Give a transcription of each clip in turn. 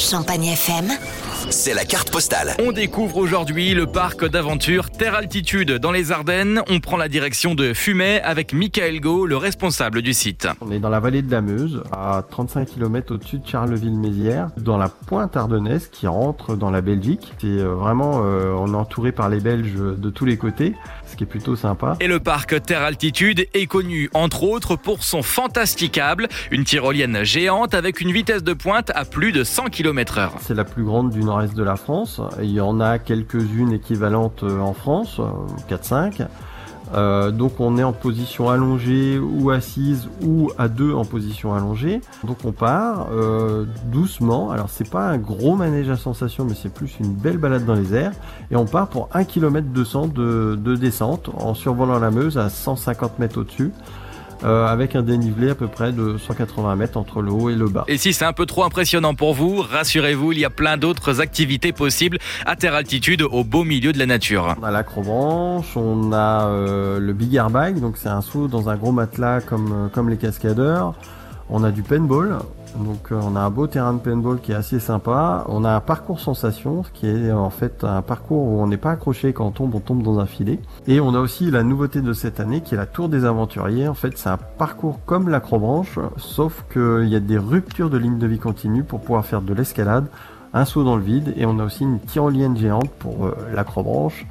Champagne FM, C'est la carte postale. On découvre aujourd'hui le parc d'aventure Terre Altitude dans les Ardennes. On prend la direction de Fumet avec Michael Go, le responsable du site. On est dans la vallée de la Meuse, à 35 km au-dessus de Charleville-Mézières, dans la pointe ardennaise qui rentre dans la Belgique. C'est euh, vraiment, euh, on est entouré par les Belges de tous les côtés, ce qui est plutôt sympa. Et le parc Terre Altitude est connu entre autres pour son fantasticable, une tyrolienne géante avec une vitesse de pointe à plus de 100 km heure. C'est la plus grande du nord-est de la France. Il y en a quelques-unes équivalentes euh, en France, euh, 4-5. Euh, donc on est en position allongée ou assise ou à deux en position allongée. Donc on part euh, doucement. Alors c'est pas un gros manège à sensation, mais c'est plus une belle balade dans les airs. Et on part pour 1 km 200 de, de descente en survolant la Meuse à 150 mètres au-dessus. Euh, avec un dénivelé à peu près de 180 mètres entre le haut et le bas. Et si c'est un peu trop impressionnant pour vous, rassurez-vous, il y a plein d'autres activités possibles à Terre Altitude au beau milieu de la nature. On a l'acrobranche, on a euh, le big airbag, donc c'est un saut dans un gros matelas comme, euh, comme les cascadeurs. On a du paintball, donc euh, on a un beau terrain de paintball qui est assez sympa. On a un parcours sensation, ce qui est en fait un parcours où on n'est pas accroché quand on tombe, on tombe dans un filet. Et on a aussi la nouveauté de cette année qui est la Tour des Aventuriers. En fait, c'est un parcours comme l'acrobranche, sauf qu'il y a des ruptures de ligne de vie continue pour pouvoir faire de l'escalade, un saut dans le vide, et on a aussi une tyrolienne géante pour euh, l'acrobranche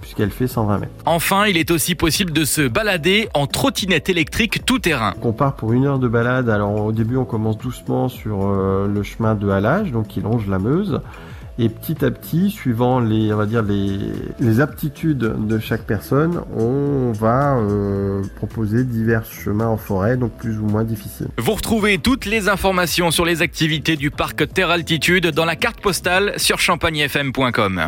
puisqu'elle fait 120 mètres. Enfin, il est aussi possible de se balader en trottinette électrique tout terrain. On part pour une heure de balade. Alors au début, on commence doucement sur euh, le chemin de halage, donc qui longe la Meuse. Et petit à petit, suivant les, on va dire les, les aptitudes de chaque personne, on va euh, proposer divers chemins en forêt, donc plus ou moins difficiles. Vous retrouvez toutes les informations sur les activités du parc Terre Altitude dans la carte postale sur champagnefm.com.